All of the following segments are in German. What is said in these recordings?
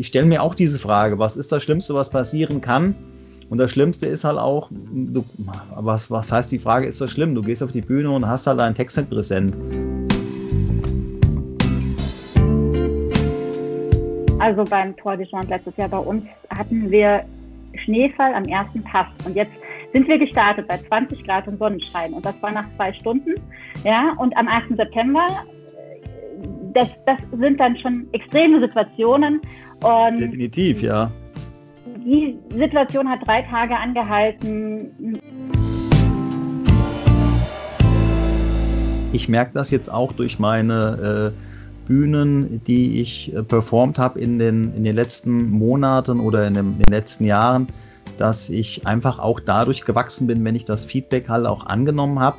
ich stelle mir auch diese Frage, was ist das Schlimmste, was passieren kann? Und das Schlimmste ist halt auch, du, was, was heißt die Frage, ist das schlimm? Du gehst auf die Bühne und hast halt deinen Text nicht präsent. Also beim Tour de France letztes Jahr bei uns hatten wir Schneefall am ersten Pass. Und jetzt sind wir gestartet bei 20 Grad und Sonnenschein. Und das war nach zwei Stunden. Ja, und am 8. September, äh, das, das sind dann schon extreme Situationen. Und Definitiv, ja. Die Situation hat drei Tage angehalten. Ich merke das jetzt auch durch meine äh, Bühnen, die ich äh, performt habe in den, in den letzten Monaten oder in, dem, in den letzten Jahren, dass ich einfach auch dadurch gewachsen bin, wenn ich das Feedback halt auch angenommen habe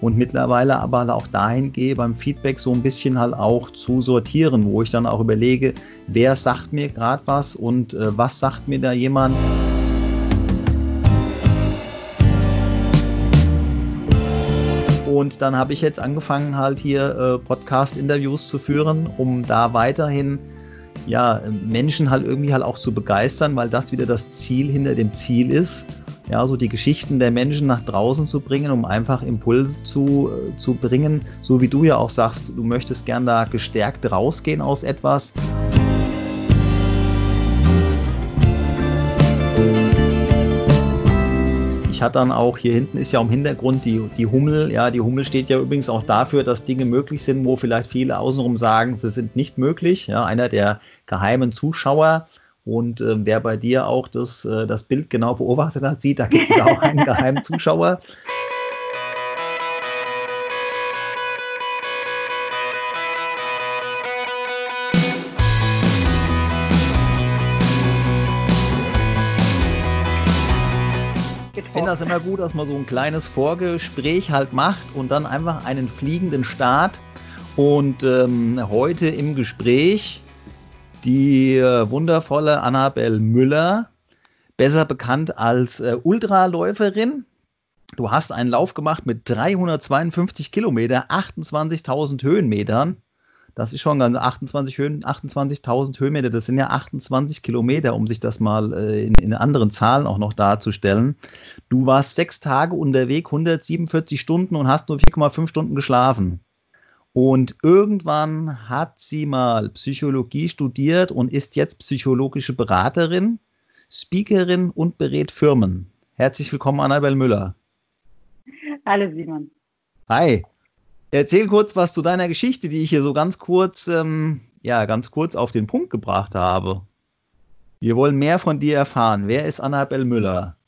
und mittlerweile aber auch dahin gehe, beim Feedback so ein bisschen halt auch zu sortieren, wo ich dann auch überlege, wer sagt mir gerade was und äh, was sagt mir da jemand. Und dann habe ich jetzt angefangen, halt hier äh, Podcast-Interviews zu führen, um da weiterhin ja, Menschen halt irgendwie halt auch zu begeistern, weil das wieder das Ziel hinter dem Ziel ist. Ja, so die Geschichten der Menschen nach draußen zu bringen, um einfach Impulse zu, äh, zu bringen. So wie du ja auch sagst, du möchtest gern da gestärkt rausgehen aus etwas. Ich hatte dann auch, hier hinten ist ja im Hintergrund die, die Hummel. Ja, die Hummel steht ja übrigens auch dafür, dass Dinge möglich sind, wo vielleicht viele außenrum sagen, sie sind nicht möglich. Ja, einer der geheimen Zuschauer. Und äh, wer bei dir auch das, äh, das Bild genau beobachtet hat, sieht, da gibt es auch einen geheimen Zuschauer. finde das immer gut, dass man so ein kleines Vorgespräch halt macht und dann einfach einen fliegenden Start. Und ähm, heute im Gespräch die äh, wundervolle Annabel Müller, besser bekannt als äh, Ultraläuferin. Du hast einen Lauf gemacht mit 352 Kilometer, 28.000 Höhenmetern. Das ist schon ganz 28 Höhen, 28.000 Höhenmeter, das sind ja 28 Kilometer, um sich das mal äh, in, in, anderen Zahlen auch noch darzustellen. Du warst sechs Tage unterwegs, 147 Stunden und hast nur 4,5 Stunden geschlafen. Und irgendwann hat sie mal Psychologie studiert und ist jetzt psychologische Beraterin, Speakerin und berät Firmen. Herzlich willkommen, Annabel Müller. Hallo Simon. Hi. Erzähl kurz was zu deiner Geschichte, die ich hier so ganz kurz, ähm, ja, ganz kurz auf den Punkt gebracht habe. Wir wollen mehr von dir erfahren. Wer ist Annabel Müller?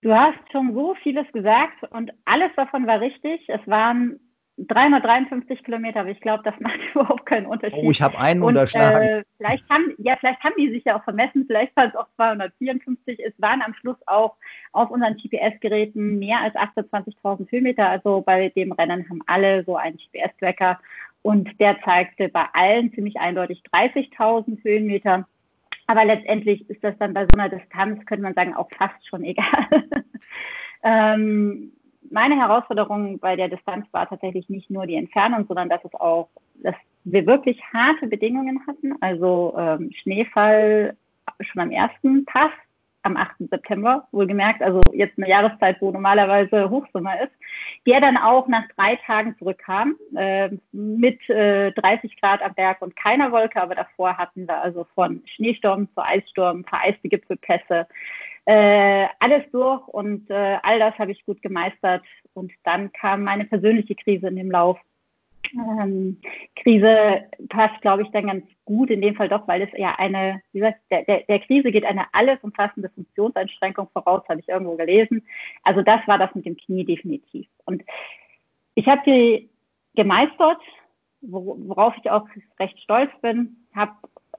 Du hast schon so vieles gesagt und alles davon war richtig. Es waren 353 Kilometer, aber ich glaube, das macht überhaupt keinen Unterschied. Oh, ich habe einen und, unterschlagen. Äh, vielleicht haben, ja, vielleicht haben die sich ja auch vermessen, vielleicht waren es auch 254. Es waren am Schluss auch auf unseren GPS-Geräten mehr als 28.000 Höhenmeter. Also bei dem Rennen haben alle so einen GPS-Tracker und der zeigte bei allen ziemlich eindeutig 30.000 Höhenmeter. Aber letztendlich ist das dann bei so einer Distanz, könnte man sagen, auch fast schon egal. ähm, meine Herausforderung bei der Distanz war tatsächlich nicht nur die Entfernung, sondern dass es auch, dass wir wirklich harte Bedingungen hatten. Also ähm, Schneefall schon am ersten Pass am 8. September, wohlgemerkt, also jetzt eine Jahreszeit, wo normalerweise Hochsommer ist, der dann auch nach drei Tagen zurückkam äh, mit äh, 30 Grad am Berg und keiner Wolke, aber davor hatten wir also von Schneesturm zu Eissturm, vereiste Gipfelpässe, äh, alles durch und äh, all das habe ich gut gemeistert. Und dann kam meine persönliche Krise in dem Lauf. Ähm, Krise passt, glaube ich, dann ganz gut in dem Fall doch, weil es ja eine, wie gesagt, der, der, der Krise geht eine alles umfassende Funktionseinschränkung voraus, habe ich irgendwo gelesen. Also das war das mit dem Knie definitiv. Und ich habe die gemeistert, worauf ich auch recht stolz bin, habe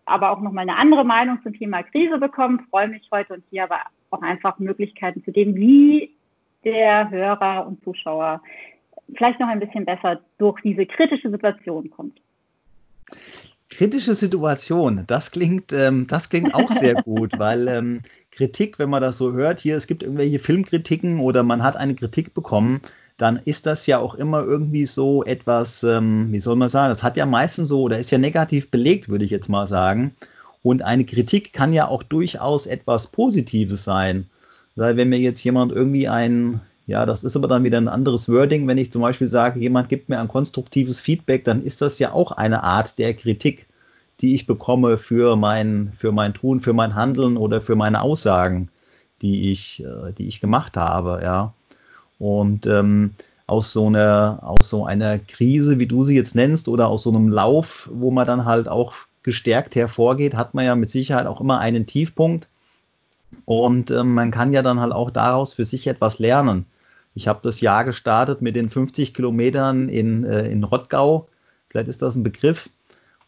aber auch nochmal eine andere Meinung zum Thema Krise bekommen, freue mich heute und hier aber auch einfach Möglichkeiten zu geben, wie der Hörer und Zuschauer vielleicht noch ein bisschen besser durch diese kritische Situation kommt. Kritische Situation, das klingt, ähm, das klingt auch sehr gut, weil ähm, Kritik, wenn man das so hört, hier, es gibt irgendwelche Filmkritiken oder man hat eine Kritik bekommen, dann ist das ja auch immer irgendwie so etwas, ähm, wie soll man sagen, das hat ja meistens so oder ist ja negativ belegt, würde ich jetzt mal sagen. Und eine Kritik kann ja auch durchaus etwas Positives sein. Weil wenn mir jetzt jemand irgendwie ein, ja, das ist aber dann wieder ein anderes Wording, wenn ich zum Beispiel sage, jemand gibt mir ein konstruktives Feedback, dann ist das ja auch eine Art der Kritik, die ich bekomme für mein, für mein Tun, für mein Handeln oder für meine Aussagen, die ich, äh, die ich gemacht habe, ja. Und ähm, aus so einer, aus so einer Krise, wie du sie jetzt nennst, oder aus so einem Lauf, wo man dann halt auch gestärkt hervorgeht, hat man ja mit Sicherheit auch immer einen Tiefpunkt. Und ähm, man kann ja dann halt auch daraus für sich etwas lernen. Ich habe das Jahr gestartet mit den 50 Kilometern in, äh, in Rottgau. Vielleicht ist das ein Begriff.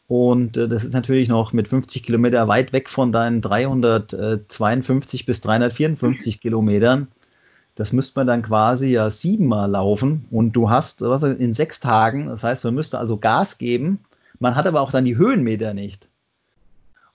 Und äh, das ist natürlich noch mit 50 Kilometer weit weg von deinen 352 bis 354 Kilometern. Das müsste man dann quasi ja siebenmal laufen. Und du hast was in sechs Tagen. Das heißt, man müsste also Gas geben man hat aber auch dann die Höhenmeter nicht.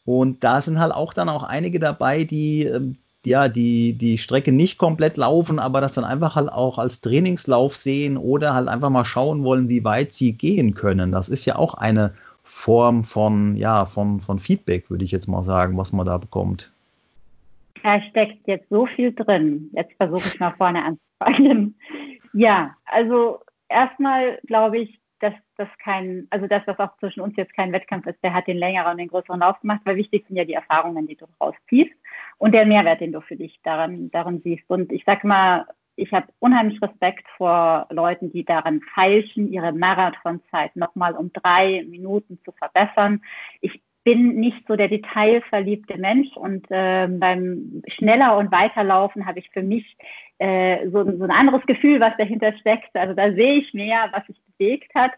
Und da sind halt auch dann auch einige dabei, die ähm, ja, die, die Strecke nicht komplett laufen, aber das dann einfach halt auch als Trainingslauf sehen oder halt einfach mal schauen wollen, wie weit sie gehen können. Das ist ja auch eine Form von, ja, von, von Feedback, würde ich jetzt mal sagen, was man da bekommt. Da steckt jetzt so viel drin. Jetzt versuche ich mal vorne anzufangen. Ja, also erstmal glaube ich, dass das kein, also dass das auch zwischen uns jetzt kein Wettkampf ist, der hat den längeren und den größeren Lauf gemacht, weil wichtig sind ja die Erfahrungen, die du rausziehst und der Mehrwert, den du für dich daran, daran siehst. Und ich sag mal, ich habe unheimlich Respekt vor Leuten, die daran feilschen, ihre Marathonzeit nochmal um drei Minuten zu verbessern. Ich bin nicht so der detailverliebte Mensch und äh, beim schneller und weiterlaufen habe ich für mich äh, so, so, ein anderes Gefühl, was dahinter steckt. Also da sehe ich mehr, was sich bewegt hat.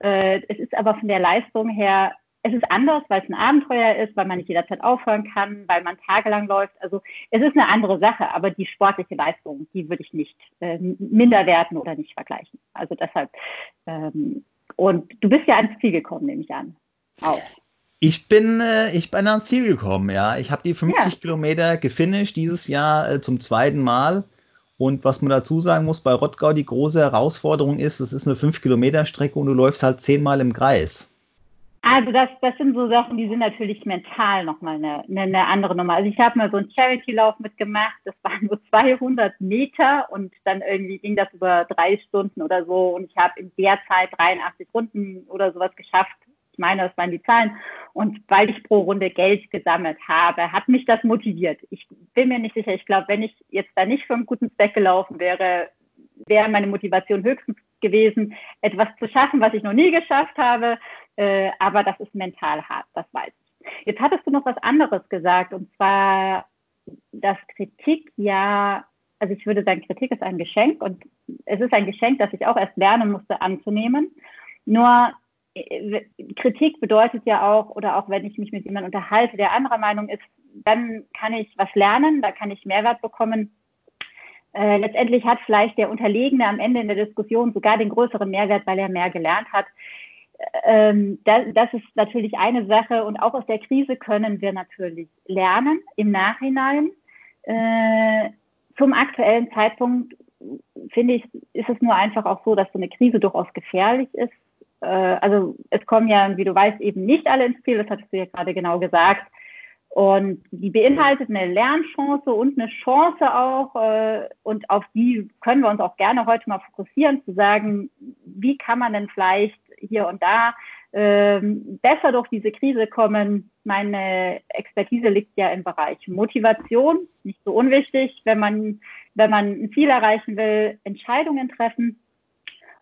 Äh, es ist aber von der Leistung her, es ist anders, weil es ein Abenteuer ist, weil man nicht jederzeit aufhören kann, weil man tagelang läuft. Also es ist eine andere Sache, aber die sportliche Leistung, die würde ich nicht äh, minder werten oder nicht vergleichen. Also deshalb. Ähm, und du bist ja ans Ziel gekommen, nehme ich an. Auch. Ich bin, äh, ich bin ans Ziel gekommen, ja. Ich habe die 50 ja. Kilometer gefinisht dieses Jahr äh, zum zweiten Mal. Und was man dazu sagen muss, bei Rottgau die große Herausforderung ist, es ist eine 5-Kilometer-Strecke und du läufst halt zehnmal im Kreis. Also das, das sind so Sachen, die sind natürlich mental nochmal eine, eine, eine andere Nummer. Also ich habe mal so einen Charity-Lauf mitgemacht, das waren nur 200 Meter und dann irgendwie ging das über drei Stunden oder so und ich habe in der Zeit 83 Runden oder sowas geschafft meine, das waren die Zahlen. Und weil ich pro Runde Geld gesammelt habe, hat mich das motiviert. Ich bin mir nicht sicher. Ich glaube, wenn ich jetzt da nicht für einen guten Zweck gelaufen wäre, wäre meine Motivation höchstens gewesen, etwas zu schaffen, was ich noch nie geschafft habe. Äh, aber das ist mental hart, das weiß ich. Jetzt hattest du noch was anderes gesagt, und zwar, dass Kritik ja, also ich würde sagen, Kritik ist ein Geschenk und es ist ein Geschenk, das ich auch erst lernen musste anzunehmen. Nur Kritik bedeutet ja auch, oder auch wenn ich mich mit jemandem unterhalte, der anderer Meinung ist, dann kann ich was lernen, da kann ich Mehrwert bekommen. Äh, letztendlich hat vielleicht der Unterlegene am Ende in der Diskussion sogar den größeren Mehrwert, weil er mehr gelernt hat. Ähm, das, das, ist natürlich eine Sache und auch aus der Krise können wir natürlich lernen im Nachhinein. Äh, zum aktuellen Zeitpunkt finde ich, ist es nur einfach auch so, dass so eine Krise durchaus gefährlich ist äh, also es kommen ja, wie du weißt, eben nicht alle ins Ziel, das hattest du ja gerade genau gesagt. Und die beinhaltet eine Lernchance und eine Chance auch. Äh, und auf die können wir uns auch gerne heute mal fokussieren, zu sagen, wie kann man denn vielleicht hier und da ähm, besser durch diese Krise kommen. Meine Expertise liegt ja im Bereich Motivation, nicht so unwichtig, wenn man, wenn man ein Ziel erreichen will, Entscheidungen treffen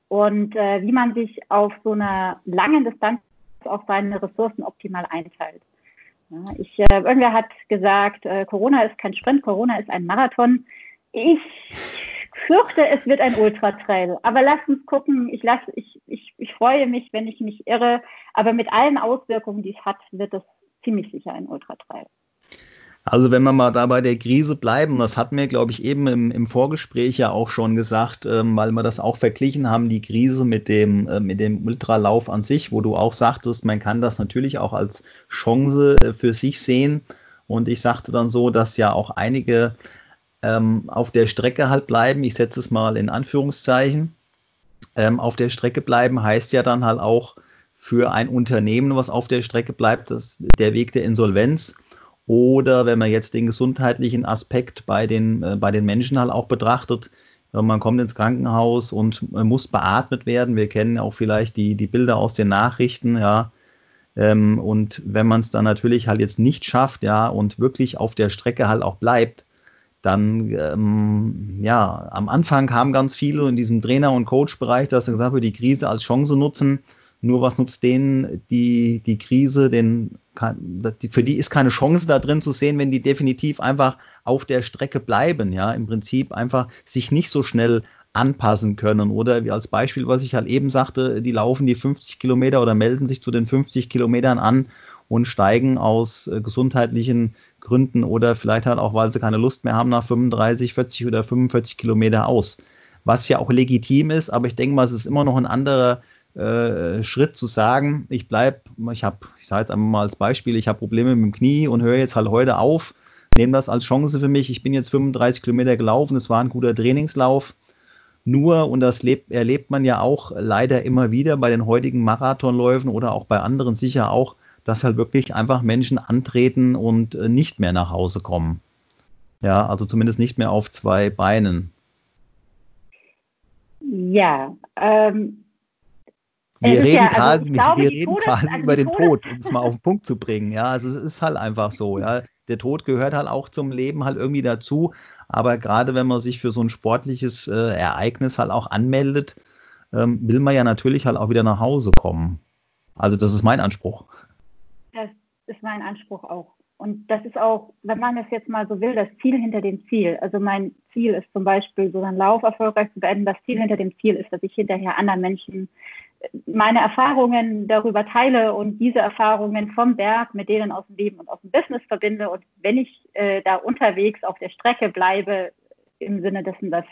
und äh, wie man sich auf so einer langen Distanz auf seine Ressourcen optimal einteilt. Ja, ich, äh, irgendwer hat gesagt, äh, Corona ist kein Sprint, Corona ist ein Marathon. Ich fürchte, es wird ein Ultratrail. Aber lass uns gucken. Ich, lass, ich, ich, ich freue mich, wenn ich mich irre. Aber mit allen Auswirkungen, die es hat, wird es ziemlich sicher ein Ultratrail. Also wenn wir mal da bei der Krise bleiben, das hat mir, glaube ich, eben im, im Vorgespräch ja auch schon gesagt, ähm, weil wir das auch verglichen haben, die Krise mit dem, äh, mit dem Ultralauf an sich, wo du auch sagtest, man kann das natürlich auch als Chance äh, für sich sehen. Und ich sagte dann so, dass ja auch einige ähm, auf der Strecke halt bleiben. Ich setze es mal in Anführungszeichen. Ähm, auf der Strecke bleiben heißt ja dann halt auch für ein Unternehmen, was auf der Strecke bleibt, das, der Weg der Insolvenz. Oder wenn man jetzt den gesundheitlichen Aspekt bei den, äh, bei den Menschen halt auch betrachtet, man kommt ins Krankenhaus und muss beatmet werden. Wir kennen auch vielleicht die, die Bilder aus den Nachrichten, ja. Ähm, und wenn man es dann natürlich halt jetzt nicht schafft, ja, und wirklich auf der Strecke halt auch bleibt, dann, ähm, ja, am Anfang kamen ganz viele in diesem Trainer- und Coach-Bereich, dass gesagt haben, die Krise als Chance nutzen. Nur was nutzt denen die, die Krise, den, für die ist keine Chance da drin zu sehen, wenn die definitiv einfach auf der Strecke bleiben, ja, im Prinzip einfach sich nicht so schnell anpassen können. Oder wie als Beispiel, was ich halt eben sagte, die laufen die 50 Kilometer oder melden sich zu den 50 Kilometern an und steigen aus äh, gesundheitlichen Gründen oder vielleicht halt auch, weil sie keine Lust mehr haben, nach 35, 40 oder 45 Kilometer aus. Was ja auch legitim ist, aber ich denke mal, es ist immer noch ein anderer äh, Schritt zu sagen, ich bleibe, ich habe, ich sage jetzt einmal mal als Beispiel, ich habe Probleme mit dem Knie und höre jetzt halt heute auf, nehme das als Chance für mich. Ich bin jetzt 35 Kilometer gelaufen, es war ein guter Trainingslauf. Nur, und das lebt, erlebt man ja auch leider immer wieder bei den heutigen Marathonläufen oder auch bei anderen sicher auch, dass halt wirklich einfach Menschen antreten und äh, nicht mehr nach Hause kommen. Ja, also zumindest nicht mehr auf zwei Beinen. Ja, ähm, wir reden ja, also quasi, glaube, wir reden Todes, quasi also über den Tod, um es mal auf den Punkt zu bringen. Ja, also es ist halt einfach so. Ja, der Tod gehört halt auch zum Leben halt irgendwie dazu. Aber gerade wenn man sich für so ein sportliches äh, Ereignis halt auch anmeldet, ähm, will man ja natürlich halt auch wieder nach Hause kommen. Also das ist mein Anspruch. Das ist mein Anspruch auch. Und das ist auch, wenn man es jetzt mal so will, das Ziel hinter dem Ziel. Also mein Ziel ist zum Beispiel, so einen Lauf erfolgreich zu beenden. Das Ziel hinter dem Ziel ist, dass ich hinterher anderen Menschen meine Erfahrungen darüber teile und diese Erfahrungen vom Berg mit denen aus dem Leben und aus dem Business verbinde. Und wenn ich äh, da unterwegs auf der Strecke bleibe, im Sinne dessen, dass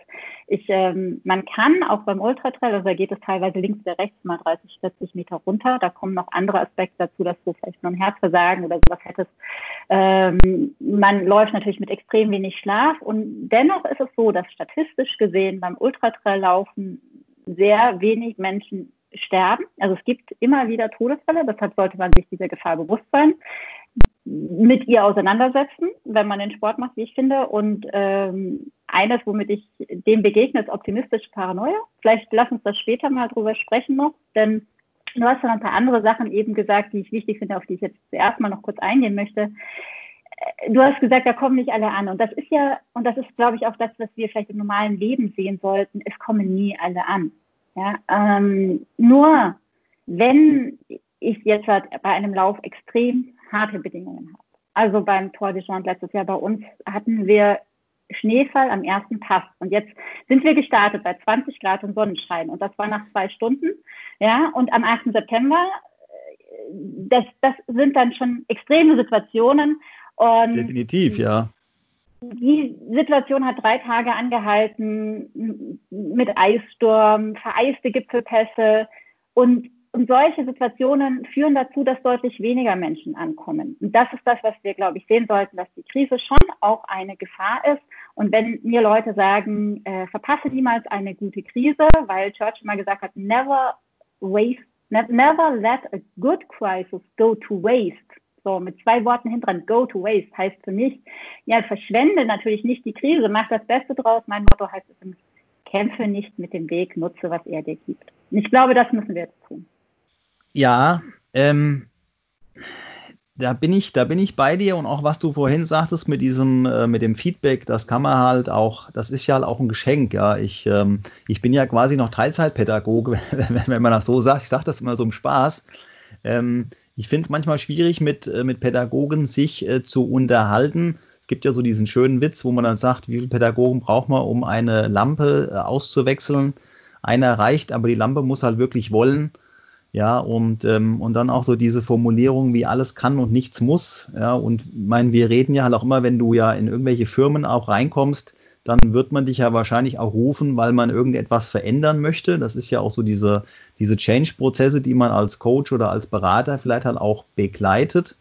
ich, ähm, man kann auch beim Ultratrail, also da geht es teilweise links oder rechts mal 30, 40 Meter runter. Da kommen noch andere Aspekte dazu, dass du vielleicht nur ein Herzversagen oder sowas hättest. Ähm, man läuft natürlich mit extrem wenig Schlaf und dennoch ist es so, dass statistisch gesehen beim Ultratrail-Laufen sehr wenig Menschen sterben. Also es gibt immer wieder Todesfälle, deshalb sollte man sich dieser Gefahr bewusst sein mit ihr auseinandersetzen, wenn man den Sport macht, wie ich finde. Und ähm, eines, womit ich dem begegne, ist optimistische Paranoia. Vielleicht lass uns das später mal drüber sprechen noch, denn du hast noch ein paar andere Sachen eben gesagt, die ich wichtig finde, auf die ich jetzt zuerst mal noch kurz eingehen möchte. Äh, du hast gesagt, da kommen nicht alle an. Und das ist ja, und das ist, glaube ich, auch das, was wir vielleicht im normalen Leben sehen sollten. Es kommen nie alle an. Ja, ähm, nur wenn ich jetzt halt bei einem Lauf extrem harte Bedingungen habe. Also beim Tour de Jean letztes Jahr bei uns hatten wir Schneefall am ersten Pass. Und jetzt sind wir gestartet bei 20 Grad und Sonnenschein. Und das war nach zwei Stunden. Ja, und am 8. September, äh, das, das sind dann schon extreme Situationen. Und Definitiv, ja. Die Situation hat drei Tage angehalten mit Eissturm, vereiste Gipfelpässe. Und und solche Situationen führen dazu, dass deutlich weniger Menschen ankommen. Und das ist das, was wir, glaube ich, sehen sollten, dass die Krise schon auch eine Gefahr ist. Und wenn mir Leute sagen, äh, verpasse niemals eine gute Krise, weil Churchill mal gesagt hat, never waste, never let a good crisis go to waste. So, mit zwei Worten hinten go to waste heißt für mich, ja, verschwende natürlich nicht die Krise, mach das Beste draus. Mein Motto heißt es, kämpfe nicht mit dem Weg, nutze, was er dir gibt. Und ich glaube, das müssen wir jetzt tun. Ja, ähm, da bin ich, da bin ich bei dir und auch was du vorhin sagtest mit diesem, äh, mit dem Feedback, das kann man halt auch, das ist ja halt auch ein Geschenk, ja. Ich, ähm, ich bin ja quasi noch Teilzeitpädagoge, wenn, wenn man das so sagt. Ich sage das immer so im Spaß. Ähm, ich finde es manchmal schwierig, mit, äh, mit Pädagogen sich äh, zu unterhalten. Es gibt ja so diesen schönen Witz, wo man dann sagt, wie viele Pädagogen braucht man, um eine Lampe äh, auszuwechseln. Einer reicht, aber die Lampe muss halt wirklich wollen. Ja, und, ähm, und dann auch so diese Formulierung, wie alles kann und nichts muss. Ja, und mein, wir reden ja halt auch immer, wenn du ja in irgendwelche Firmen auch reinkommst, dann wird man dich ja wahrscheinlich auch rufen, weil man irgendetwas verändern möchte. Das ist ja auch so diese, diese Change-Prozesse, die man als Coach oder als Berater vielleicht halt auch begleitet.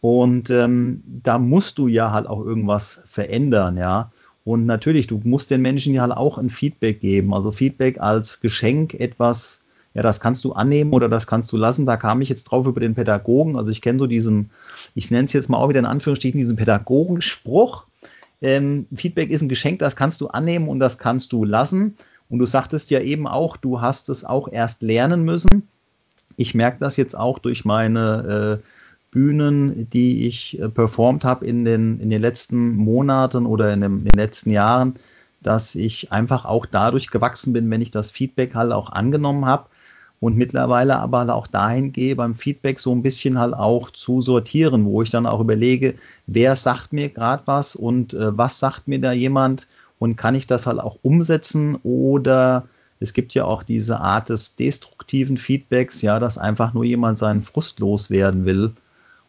Und ähm, da musst du ja halt auch irgendwas verändern, ja. Und natürlich, du musst den Menschen ja halt auch ein Feedback geben. Also Feedback als Geschenk, etwas ja, das kannst du annehmen oder das kannst du lassen. Da kam ich jetzt drauf über den Pädagogen. Also ich kenne so diesen, ich nenne es jetzt mal auch wieder in Anführungsstrichen, diesen Pädagogenspruch. Ähm, Feedback ist ein Geschenk, das kannst du annehmen und das kannst du lassen. Und du sagtest ja eben auch, du hast es auch erst lernen müssen. Ich merke das jetzt auch durch meine äh, Bühnen, die ich äh, performt habe in den, in den letzten Monaten oder in, dem, in den letzten Jahren, dass ich einfach auch dadurch gewachsen bin, wenn ich das Feedback halt auch angenommen habe und mittlerweile aber auch dahin gehe, beim Feedback so ein bisschen halt auch zu sortieren, wo ich dann auch überlege, wer sagt mir gerade was und äh, was sagt mir da jemand und kann ich das halt auch umsetzen oder es gibt ja auch diese Art des destruktiven Feedbacks, ja, dass einfach nur jemand seinen Frust loswerden will.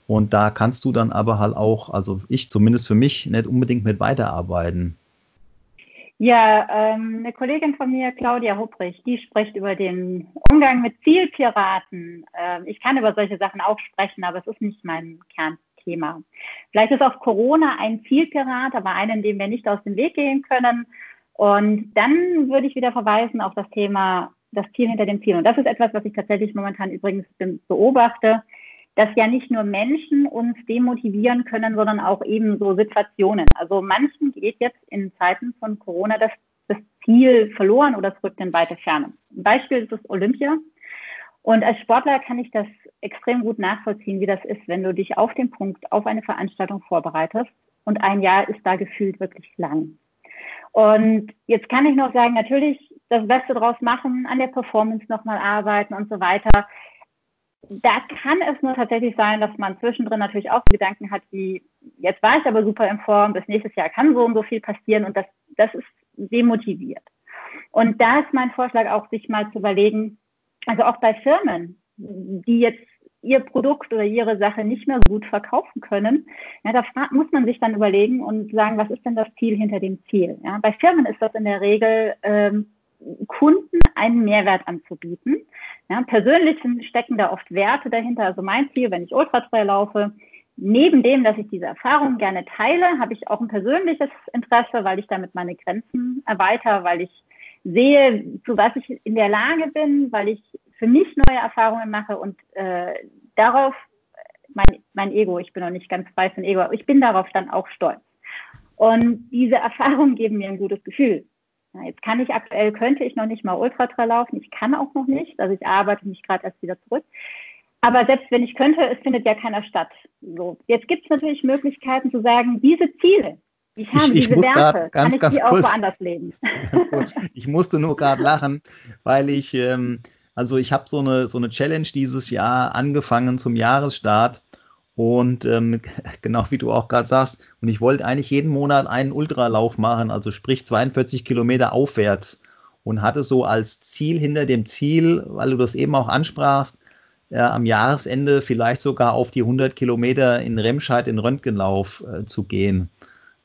Und da kannst du dann aber halt auch, also ich zumindest für mich, nicht unbedingt mit weiterarbeiten. Ja, ähm, eine Kollegin von mir, Claudia Hupprich, die spricht über den Umgang mit Zielpiraten. Ähm, ich kann über solche Sachen auch sprechen, aber es ist nicht mein Kernthema. Vielleicht ist auch Corona ein Zielpirat, aber einen, den wir nicht aus dem Weg gehen können. Und dann würde ich wieder verweisen auf das Thema das Ziel hinter dem Ziel. Und das ist etwas, was ich tatsächlich momentan übrigens beobachte dass ja nicht nur Menschen uns demotivieren können, sondern auch eben so Situationen. Also manchen geht jetzt in Zeiten von Corona das, das Ziel verloren oder es rückt in weite Ferne. Ein Beispiel ist das Olympia. Und als Sportler kann ich das extrem gut nachvollziehen, wie das ist, wenn du dich auf den Punkt, auf eine Veranstaltung vorbereitest und ein Jahr ist da gefühlt wirklich lang. Und jetzt kann ich noch sagen, natürlich das Beste draus machen, an der Performance nochmal arbeiten und so weiter da kann es nur tatsächlich sein, dass man zwischendrin natürlich auch Gedanken hat, wie jetzt war ich aber super in Form, bis nächstes Jahr kann so und so viel passieren und das, das ist demotiviert. Und da ist mein Vorschlag auch, sich mal zu überlegen, also auch bei Firmen, die jetzt ihr Produkt oder ihre Sache nicht mehr gut verkaufen können, ja, da muss man sich dann überlegen und sagen, was ist denn das Ziel hinter dem Ziel? Ja, bei Firmen ist das in der Regel ähm, Kunden einen Mehrwert anzubieten. Ja, persönlich stecken da oft Werte dahinter. Also mein Ziel, wenn ich Ultratrail laufe, neben dem, dass ich diese Erfahrung gerne teile, habe ich auch ein persönliches Interesse, weil ich damit meine Grenzen erweitere, weil ich sehe, zu was ich in der Lage bin, weil ich für mich neue Erfahrungen mache und äh, darauf, mein, mein Ego, ich bin noch nicht ganz frei von Ego, aber ich bin darauf dann auch stolz. Und diese Erfahrungen geben mir ein gutes Gefühl. Jetzt kann ich aktuell, könnte ich noch nicht mal Ultratrail laufen. Ich kann auch noch nicht. Also ich arbeite mich gerade erst wieder zurück. Aber selbst wenn ich könnte, es findet ja keiner statt. So. Jetzt gibt es natürlich Möglichkeiten zu sagen, diese Ziele, ich habe ich, diese Werte, ganz, kann ich die auch woanders leben. ich musste nur gerade lachen, weil ich, ähm, also ich habe so eine, so eine Challenge dieses Jahr angefangen zum Jahresstart und ähm, genau wie du auch gerade sagst, und ich wollte eigentlich jeden Monat einen Ultralauf machen, also sprich 42 Kilometer aufwärts. Und hatte so als Ziel hinter dem Ziel, weil du das eben auch ansprachst, äh, am Jahresende vielleicht sogar auf die 100 Kilometer in Remscheid in Röntgenlauf äh, zu gehen.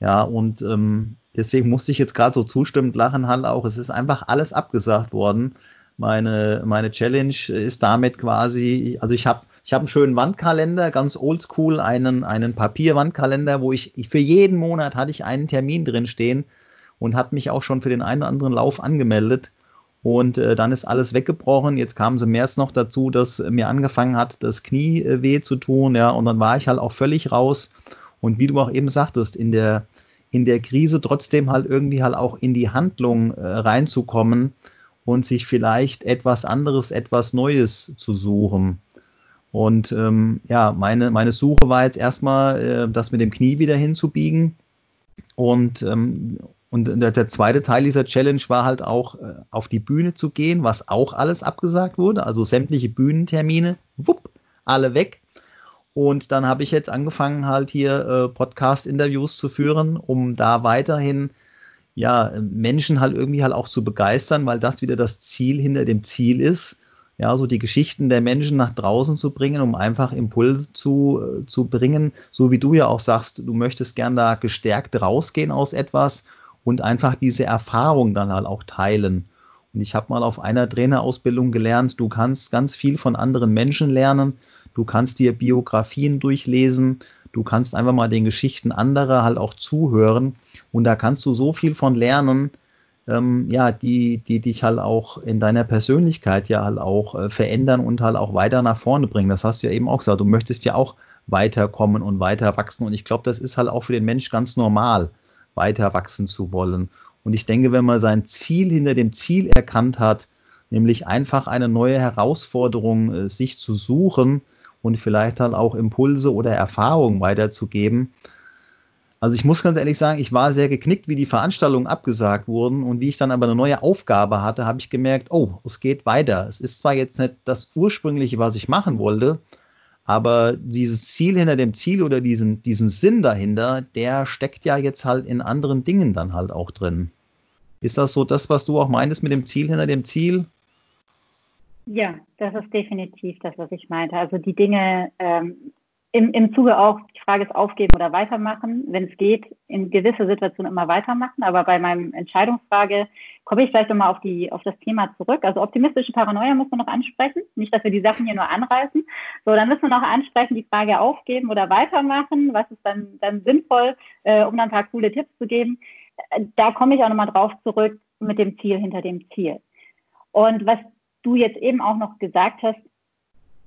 Ja, und ähm, deswegen musste ich jetzt gerade so zustimmend lachen, halt auch. Es ist einfach alles abgesagt worden. Meine, meine Challenge ist damit quasi, also ich habe ich habe einen schönen Wandkalender, ganz oldschool, einen, einen Papierwandkalender, wo ich, ich für jeden Monat hatte ich einen Termin drin stehen und habe mich auch schon für den einen oder anderen Lauf angemeldet. Und äh, dann ist alles weggebrochen. Jetzt kam im März noch dazu, dass mir angefangen hat, das Knie äh, weh zu tun. Ja, und dann war ich halt auch völlig raus. Und wie du auch eben sagtest, in der, in der Krise trotzdem halt irgendwie halt auch in die Handlung äh, reinzukommen und sich vielleicht etwas anderes, etwas Neues zu suchen. Und ähm, ja, meine, meine Suche war jetzt erstmal, äh, das mit dem Knie wieder hinzubiegen. Und, ähm, und der, der, zweite Teil dieser Challenge war halt auch, äh, auf die Bühne zu gehen, was auch alles abgesagt wurde. Also sämtliche Bühnentermine, wupp, alle weg. Und dann habe ich jetzt angefangen, halt hier äh, Podcast-Interviews zu führen, um da weiterhin ja, Menschen halt irgendwie halt auch zu begeistern, weil das wieder das Ziel hinter dem Ziel ist ja, so die Geschichten der Menschen nach draußen zu bringen, um einfach Impulse zu, äh, zu bringen, so wie du ja auch sagst, du möchtest gern da gestärkt rausgehen aus etwas und einfach diese Erfahrung dann halt auch teilen. Und ich habe mal auf einer Trainerausbildung gelernt, du kannst ganz viel von anderen Menschen lernen, du kannst dir Biografien durchlesen, du kannst einfach mal den Geschichten anderer halt auch zuhören. Und da kannst du so viel von lernen, ähm, ja, die, die dich halt auch in deiner Persönlichkeit ja halt auch äh, verändern und halt auch weiter nach vorne bringen. Das hast du ja eben auch gesagt. Du möchtest ja auch weiterkommen und weiter wachsen. Und ich glaube, das ist halt auch für den Mensch ganz normal, weiter wachsen zu wollen. Und ich denke, wenn man sein Ziel hinter dem Ziel erkannt hat, nämlich einfach eine neue Herausforderung äh, sich zu suchen und vielleicht halt auch Impulse oder Erfahrungen weiterzugeben, also ich muss ganz ehrlich sagen, ich war sehr geknickt, wie die Veranstaltungen abgesagt wurden und wie ich dann aber eine neue Aufgabe hatte, habe ich gemerkt, oh, es geht weiter. Es ist zwar jetzt nicht das ursprüngliche, was ich machen wollte, aber dieses Ziel hinter dem Ziel oder diesen, diesen Sinn dahinter, der steckt ja jetzt halt in anderen Dingen dann halt auch drin. Ist das so das, was du auch meintest mit dem Ziel hinter dem Ziel? Ja, das ist definitiv das, was ich meinte. Also die Dinge ähm, im, im Zuge auch, die Frage ist aufgeben oder weitermachen. Wenn es geht, in gewisse Situationen immer weitermachen. Aber bei meinem Entscheidungsfrage komme ich vielleicht nochmal auf, auf das Thema zurück. Also optimistische Paranoia muss man noch ansprechen. Nicht, dass wir die Sachen hier nur anreißen. So, dann müssen wir noch ansprechen, die Frage aufgeben oder weitermachen. Was ist dann, dann sinnvoll, äh, um dann ein paar coole Tipps zu geben. Da komme ich auch nochmal drauf zurück mit dem Ziel hinter dem Ziel. Und was du jetzt eben auch noch gesagt hast,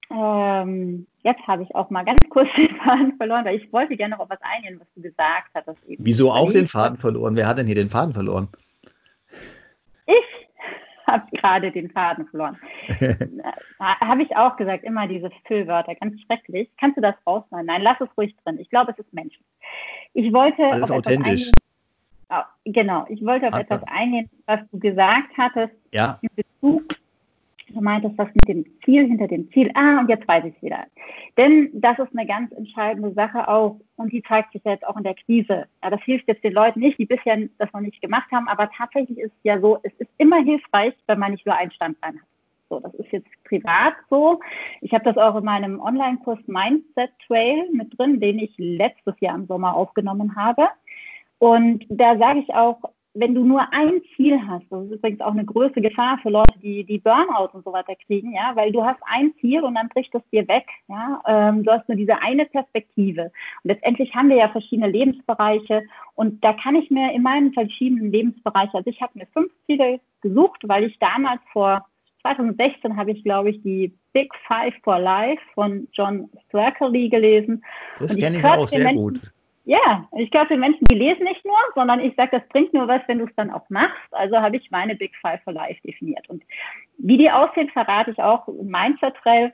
ähm, jetzt habe ich auch mal ganz kurz den Faden verloren, weil ich wollte gerne noch auf was eingehen, was du gesagt hattest. Eben. Wieso auch den Faden verloren? Wer hat denn hier den Faden verloren? Ich habe gerade den Faden verloren. habe ich auch gesagt, immer diese Füllwörter, ganz schrecklich. Kannst du das rausnehmen? Nein, lass es ruhig drin. Ich glaube, es ist menschlich. Ich wollte Alles auf authentisch. Eingehen, oh, genau, ich wollte auf Hat etwas eingehen, was du gesagt hattest ja. in Bezug Du meintest das mit dem Ziel hinter dem Ziel. Ah, und jetzt weiß ich es wieder. Denn das ist eine ganz entscheidende Sache auch. Und die zeigt sich jetzt auch in der Krise. Ja, das hilft jetzt den Leuten nicht, die bisher das noch nicht gemacht haben. Aber tatsächlich ist es ja so, es ist immer hilfreich, wenn man nicht nur ein Standbein hat. So, das ist jetzt privat so. Ich habe das auch in meinem Online-Kurs Mindset Trail mit drin, den ich letztes Jahr im Sommer aufgenommen habe. Und da sage ich auch, wenn du nur ein Ziel hast, das ist übrigens auch eine größte Gefahr für Leute, die, die Burnout und so weiter kriegen, ja, weil du hast ein Ziel und dann bricht es dir weg, ja, ähm, du hast nur diese eine Perspektive. Und letztendlich haben wir ja verschiedene Lebensbereiche und da kann ich mir in meinen verschiedenen Lebensbereichen, also ich habe mir fünf Ziele gesucht, weil ich damals vor 2016 habe ich, glaube ich, die Big Five for Life von John Strackley gelesen. Das kenne ich auch sehr Menschen, gut. Ja, ich glaube, die Menschen, die lesen nicht nur, sondern ich sage, das bringt nur was, wenn du es dann auch machst. Also habe ich meine Big Five for Life definiert. Und wie die aussehen, verrate ich auch im Mindset-Trail.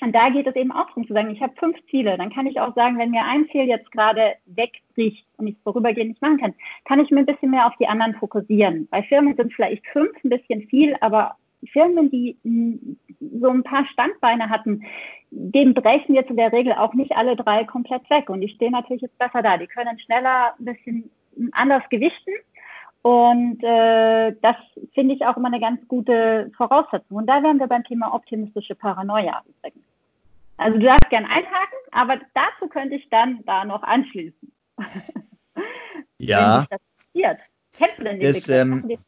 Und da geht es eben auch darum zu sagen, ich habe fünf Ziele. Dann kann ich auch sagen, wenn mir ein Ziel jetzt gerade wegbricht und ich es vorübergehend nicht machen kann, kann ich mir ein bisschen mehr auf die anderen fokussieren. Bei Firmen sind vielleicht fünf ein bisschen viel, aber Firmen, die so ein paar Standbeine hatten, den brechen jetzt in der Regel auch nicht alle drei komplett weg. Und die stehen natürlich jetzt besser da. Die können schneller ein bisschen anders gewichten. Und äh, das finde ich auch immer eine ganz gute Voraussetzung. Und da wären wir beim Thema optimistische Paranoia übrigens. Also du darfst gern einhaken, aber dazu könnte ich dann da noch anschließen. Ja. Wenn das passiert. Kennst du denn den das, ähm, wie,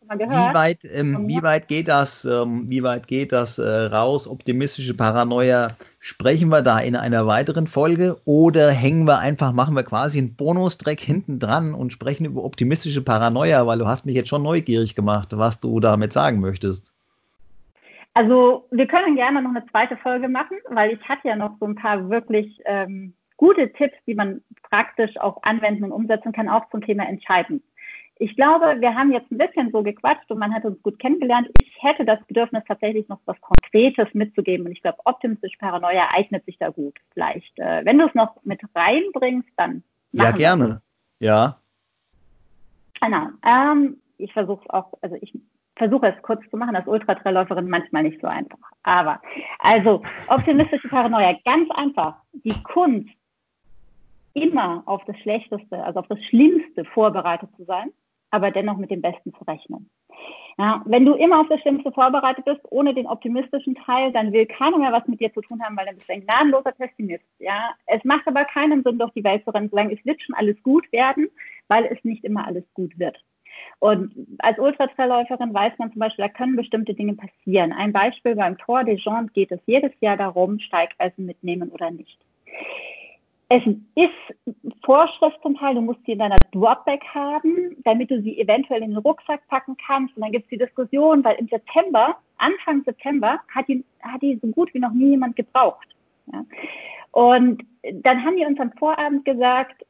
weit, ähm, wie weit geht das, ähm, wie weit geht das äh, raus? Optimistische Paranoia. Sprechen wir da in einer weiteren Folge oder hängen wir einfach, machen wir quasi einen Bonustrack hinten dran und sprechen über optimistische Paranoia, weil du hast mich jetzt schon neugierig gemacht, was du damit sagen möchtest. Also wir können gerne noch eine zweite Folge machen, weil ich hatte ja noch so ein paar wirklich ähm, gute Tipps, die man praktisch auch anwenden und umsetzen kann, auch zum Thema Entscheiden ich glaube, wir haben jetzt ein bisschen so gequatscht und man hat uns gut kennengelernt. Ich hätte das Bedürfnis, tatsächlich noch was Konkretes mitzugeben. Und ich glaube, optimistisch Paranoia eignet sich da gut. Vielleicht, äh, wenn du es noch mit reinbringst, dann. Ja, gerne. Wir. Ja. Genau. Ähm, ich versuche es auch, also ich versuche es kurz zu machen, als Ultratrailläuferin manchmal nicht so einfach. Aber, also, optimistische Paranoia, ganz einfach. Die Kunst, immer auf das Schlechteste, also auf das Schlimmste vorbereitet zu sein aber dennoch mit dem Besten zu rechnen. Ja, wenn du immer auf das Schlimmste vorbereitet bist, ohne den optimistischen Teil, dann will keiner mehr was mit dir zu tun haben, weil dann bist du ein gnadenloser Pessimist. Ja, es macht aber keinen Sinn, durch die Welt zu rennen, zu sagen, es wird schon alles gut werden, weil es nicht immer alles gut wird. Und als Ultratrailläuferin weiß man zum Beispiel, da können bestimmte Dinge passieren. Ein Beispiel beim Tour des Gens geht es jedes Jahr darum, Steigeisen mitnehmen oder nicht es ist Vorschrift zum Teil, du musst sie in deiner Dropback haben, damit du sie eventuell in den Rucksack packen kannst. Und dann gibt es die Diskussion, weil im September, Anfang September, hat die, hat die so gut wie noch nie jemand gebraucht. Ja. Und dann haben die uns am Vorabend gesagt,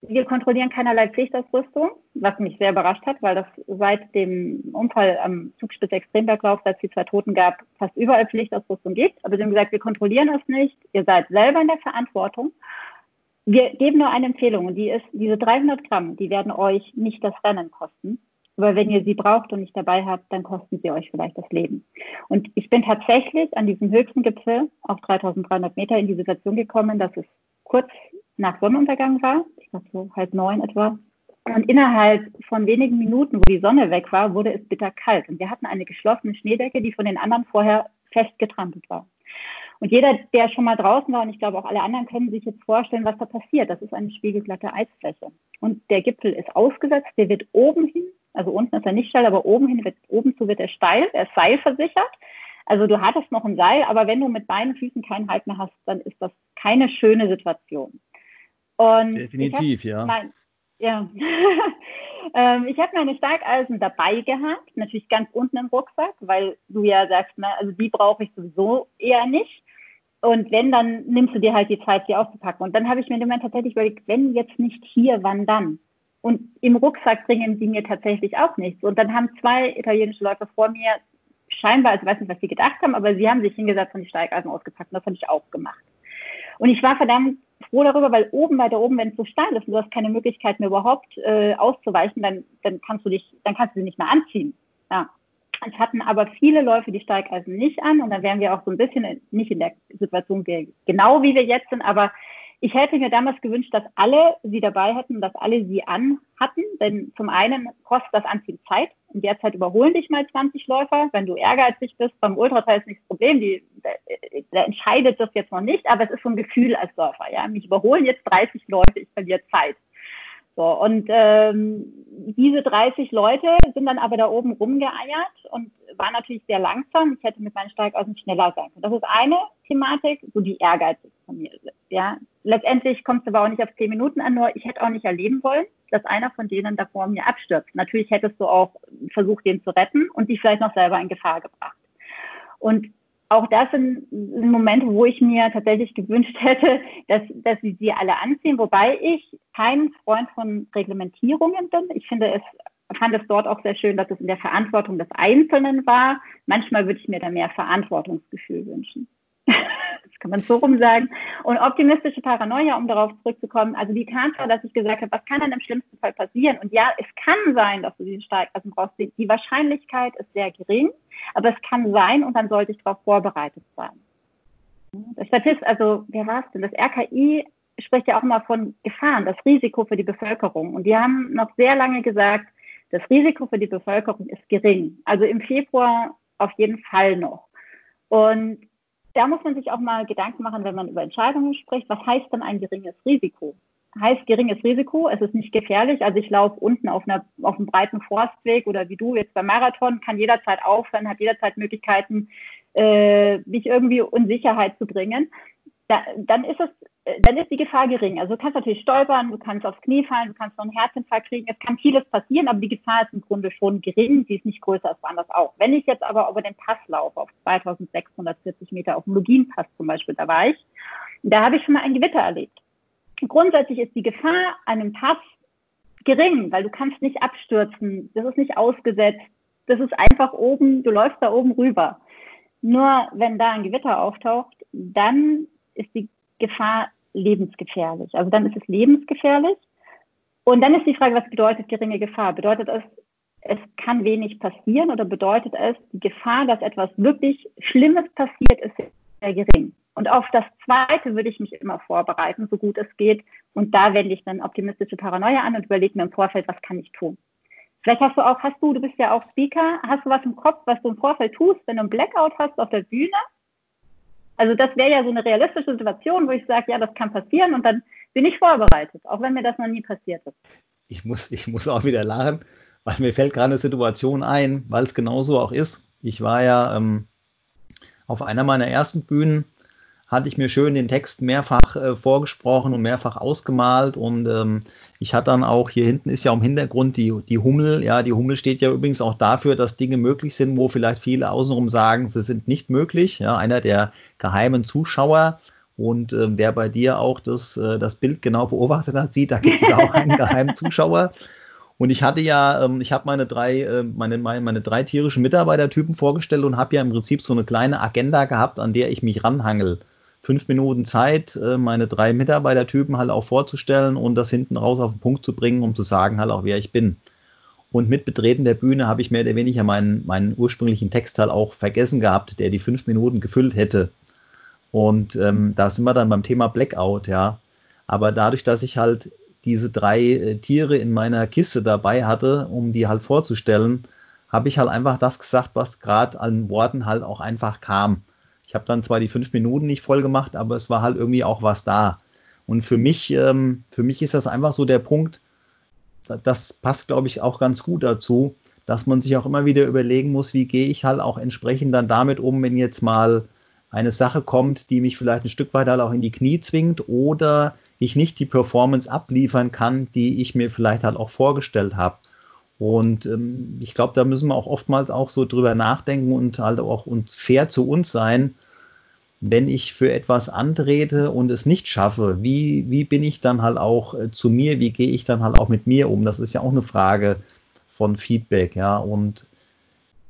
wir kontrollieren keinerlei Pflichtausrüstung, was mich sehr überrascht hat, weil das seit dem Unfall am Zugspitz Extremberglauf, als es die zwei Toten gab, fast überall Pflichtausrüstung gibt. Aber sie haben gesagt, wir kontrollieren es nicht, ihr seid selber in der Verantwortung. Wir geben nur eine Empfehlung und die ist, diese 300 Gramm, die werden euch nicht das Rennen kosten. Aber wenn ihr sie braucht und nicht dabei habt, dann kosten sie euch vielleicht das Leben. Und ich bin tatsächlich an diesem höchsten Gipfel auf 3300 Meter in die Situation gekommen, dass es kurz nach Sonnenuntergang war, ich glaube so halb neun etwa. Und innerhalb von wenigen Minuten, wo die Sonne weg war, wurde es bitterkalt. Und wir hatten eine geschlossene Schneedecke, die von den anderen vorher fest getrampelt war. Und jeder, der schon mal draußen war, und ich glaube auch alle anderen, können sich jetzt vorstellen, was da passiert. Das ist eine spiegelglatte Eisfläche. Und der Gipfel ist ausgesetzt, der wird oben hin, also unten ist er nicht steil, aber oben hin wird, oben zu wird er steil, er ist seilversichert. Also du hattest noch ein Seil, aber wenn du mit beiden Füßen keinen Halt mehr hast, dann ist das keine schöne Situation. Und Definitiv, ja. Mein, ja. ähm, ich habe meine Steigeisen dabei gehabt, natürlich ganz unten im Rucksack, weil du ja sagst, ne, also die brauche ich sowieso eher nicht. Und wenn, dann nimmst du dir halt die Zeit, sie auszupacken. Und dann habe ich mir im Moment tatsächlich überlegt, wenn jetzt nicht hier, wann dann? Und im Rucksack bringen sie mir tatsächlich auch nichts. Und dann haben zwei italienische Leute vor mir scheinbar, also ich weiß nicht, was sie gedacht haben, aber sie haben sich hingesetzt und die Steigeisen ausgepackt. Und das habe ich auch gemacht. Und ich war verdammt froh darüber, weil oben weiter oben, wenn es so steil ist und du hast keine Möglichkeit mehr überhaupt äh, auszuweichen, dann, dann kannst du dich, dann kannst du sie nicht mehr anziehen. Ja. Es hatten aber viele Läufe die Steigeisen nicht an und dann wären wir auch so ein bisschen nicht in der Situation genau wie wir jetzt sind, aber ich hätte mir damals gewünscht, dass alle sie dabei hätten, dass alle sie an hatten, denn zum einen kostet das Anziehen Zeit. In der Zeit überholen dich mal 20 Läufer. Wenn du ehrgeizig bist, beim Ultrateil ist nicht das Problem, die, da, entscheidet das jetzt noch nicht, aber es ist so ein Gefühl als Läufer. Ja? Mich überholen jetzt 30 Leute, ich verliere Zeit. So, und ähm, diese 30 Leute sind dann aber da oben rumgeeiert und waren natürlich sehr langsam. Ich hätte mit meinen Steigaußen schneller sein können. Das ist eine Thematik, so die ehrgeizig von mir ist. Ja. Letztendlich kommt es aber auch nicht auf 10 Minuten an, nur ich hätte auch nicht erleben wollen, dass einer von denen da vor mir abstürzt. Natürlich hättest du auch versucht, den zu retten und dich vielleicht noch selber in Gefahr gebracht. Und auch das sind, sind Momente, wo ich mir tatsächlich gewünscht hätte, dass, dass sie sie alle anziehen, wobei ich kein Freund von Reglementierungen bin. Ich finde es fand es dort auch sehr schön, dass es in der Verantwortung des Einzelnen war. Manchmal würde ich mir da mehr Verantwortungsgefühl wünschen. das kann man so rum sagen. Und optimistische Paranoia, um darauf zurückzukommen, also die Tatsache, dass ich gesagt habe, was kann denn im schlimmsten Fall passieren? Und ja, es kann sein, dass du diesen Steigassen brauchst. Die Wahrscheinlichkeit ist sehr gering, aber es kann sein und dann sollte ich darauf vorbereitet sein. Das Statist, also wer war es denn? Das RKI spricht ja auch immer von Gefahren, das Risiko für die Bevölkerung. Und die haben noch sehr lange gesagt, das Risiko für die Bevölkerung ist gering. Also im Februar auf jeden Fall noch. Und da muss man sich auch mal Gedanken machen, wenn man über Entscheidungen spricht. Was heißt denn ein geringes Risiko? Heißt geringes Risiko, es ist nicht gefährlich. Also ich laufe unten auf, einer, auf einem breiten Forstweg oder wie du jetzt beim Marathon, kann jederzeit aufhören, hat jederzeit Möglichkeiten, äh, mich irgendwie in Sicherheit zu bringen. Da, dann ist es, dann ist die Gefahr gering. Also du kannst natürlich stolpern, du kannst aufs Knie fallen, du kannst noch einen Herzinfarkt kriegen. Es kann vieles passieren, aber die Gefahr ist im Grunde schon gering. Sie ist nicht größer als woanders auch. Wenn ich jetzt aber über den Pass laufe, auf 2640 Meter, auf dem Loginpass zum Beispiel, da war ich, da habe ich schon mal ein Gewitter erlebt. Grundsätzlich ist die Gefahr einem Pass gering, weil du kannst nicht abstürzen. Das ist nicht ausgesetzt. Das ist einfach oben, du läufst da oben rüber. Nur wenn da ein Gewitter auftaucht, dann ist die Gefahr lebensgefährlich. Also dann ist es lebensgefährlich. Und dann ist die Frage, was bedeutet geringe Gefahr? Bedeutet es, es kann wenig passieren oder bedeutet es, die Gefahr, dass etwas wirklich Schlimmes passiert, ist sehr gering? Und auf das Zweite würde ich mich immer vorbereiten, so gut es geht. Und da wende ich dann optimistische Paranoia an und überlege mir im Vorfeld, was kann ich tun? Vielleicht hast du auch, hast du, du bist ja auch Speaker, hast du was im Kopf, was du im Vorfeld tust, wenn du einen Blackout hast auf der Bühne? Also das wäre ja so eine realistische Situation, wo ich sage, ja, das kann passieren und dann bin ich vorbereitet, auch wenn mir das noch nie passiert ist. Ich muss, ich muss auch wieder lachen, weil mir fällt gerade eine Situation ein, weil es genauso auch ist. Ich war ja ähm, auf einer meiner ersten Bühnen hatte ich mir schön den Text mehrfach äh, vorgesprochen und mehrfach ausgemalt und ähm, ich hatte dann auch, hier hinten ist ja im Hintergrund die, die Hummel, ja, die Hummel steht ja übrigens auch dafür, dass Dinge möglich sind, wo vielleicht viele außenrum sagen, sie sind nicht möglich, ja, einer der geheimen Zuschauer und äh, wer bei dir auch das, äh, das Bild genau beobachtet hat, sieht, da gibt es auch einen geheimen Zuschauer. Und ich hatte ja, ähm, ich habe meine drei, äh, meine, meine, meine drei tierischen Mitarbeitertypen vorgestellt und habe ja im Prinzip so eine kleine Agenda gehabt, an der ich mich ranhangel fünf Minuten Zeit, äh, meine drei Mitarbeitertypen halt auch vorzustellen und das hinten raus auf den Punkt zu bringen, um zu sagen halt auch, wer ich bin. Und mit Betreten der Bühne habe ich mehr oder weniger meinen, meinen ursprünglichen Text halt auch vergessen gehabt, der die fünf Minuten gefüllt hätte. Und ähm, da sind wir dann beim Thema Blackout, ja. Aber dadurch, dass ich halt diese drei äh, Tiere in meiner Kiste dabei hatte, um die halt vorzustellen, habe ich halt einfach das gesagt, was gerade an Worten halt auch einfach kam. Ich habe dann zwar die fünf Minuten nicht voll gemacht, aber es war halt irgendwie auch was da. Und für mich, ähm, für mich ist das einfach so der Punkt, das passt, glaube ich, auch ganz gut dazu, dass man sich auch immer wieder überlegen muss, wie gehe ich halt auch entsprechend dann damit um, wenn jetzt mal eine Sache kommt, die mich vielleicht ein Stück weit halt auch in die Knie zwingt oder ich nicht die Performance abliefern kann, die ich mir vielleicht halt auch vorgestellt habe. Und ähm, ich glaube, da müssen wir auch oftmals auch so drüber nachdenken und halt auch uns fair zu uns sein. Wenn ich für etwas antrete und es nicht schaffe, wie, wie bin ich dann halt auch äh, zu mir? Wie gehe ich dann halt auch mit mir um? Das ist ja auch eine Frage von Feedback, ja. Und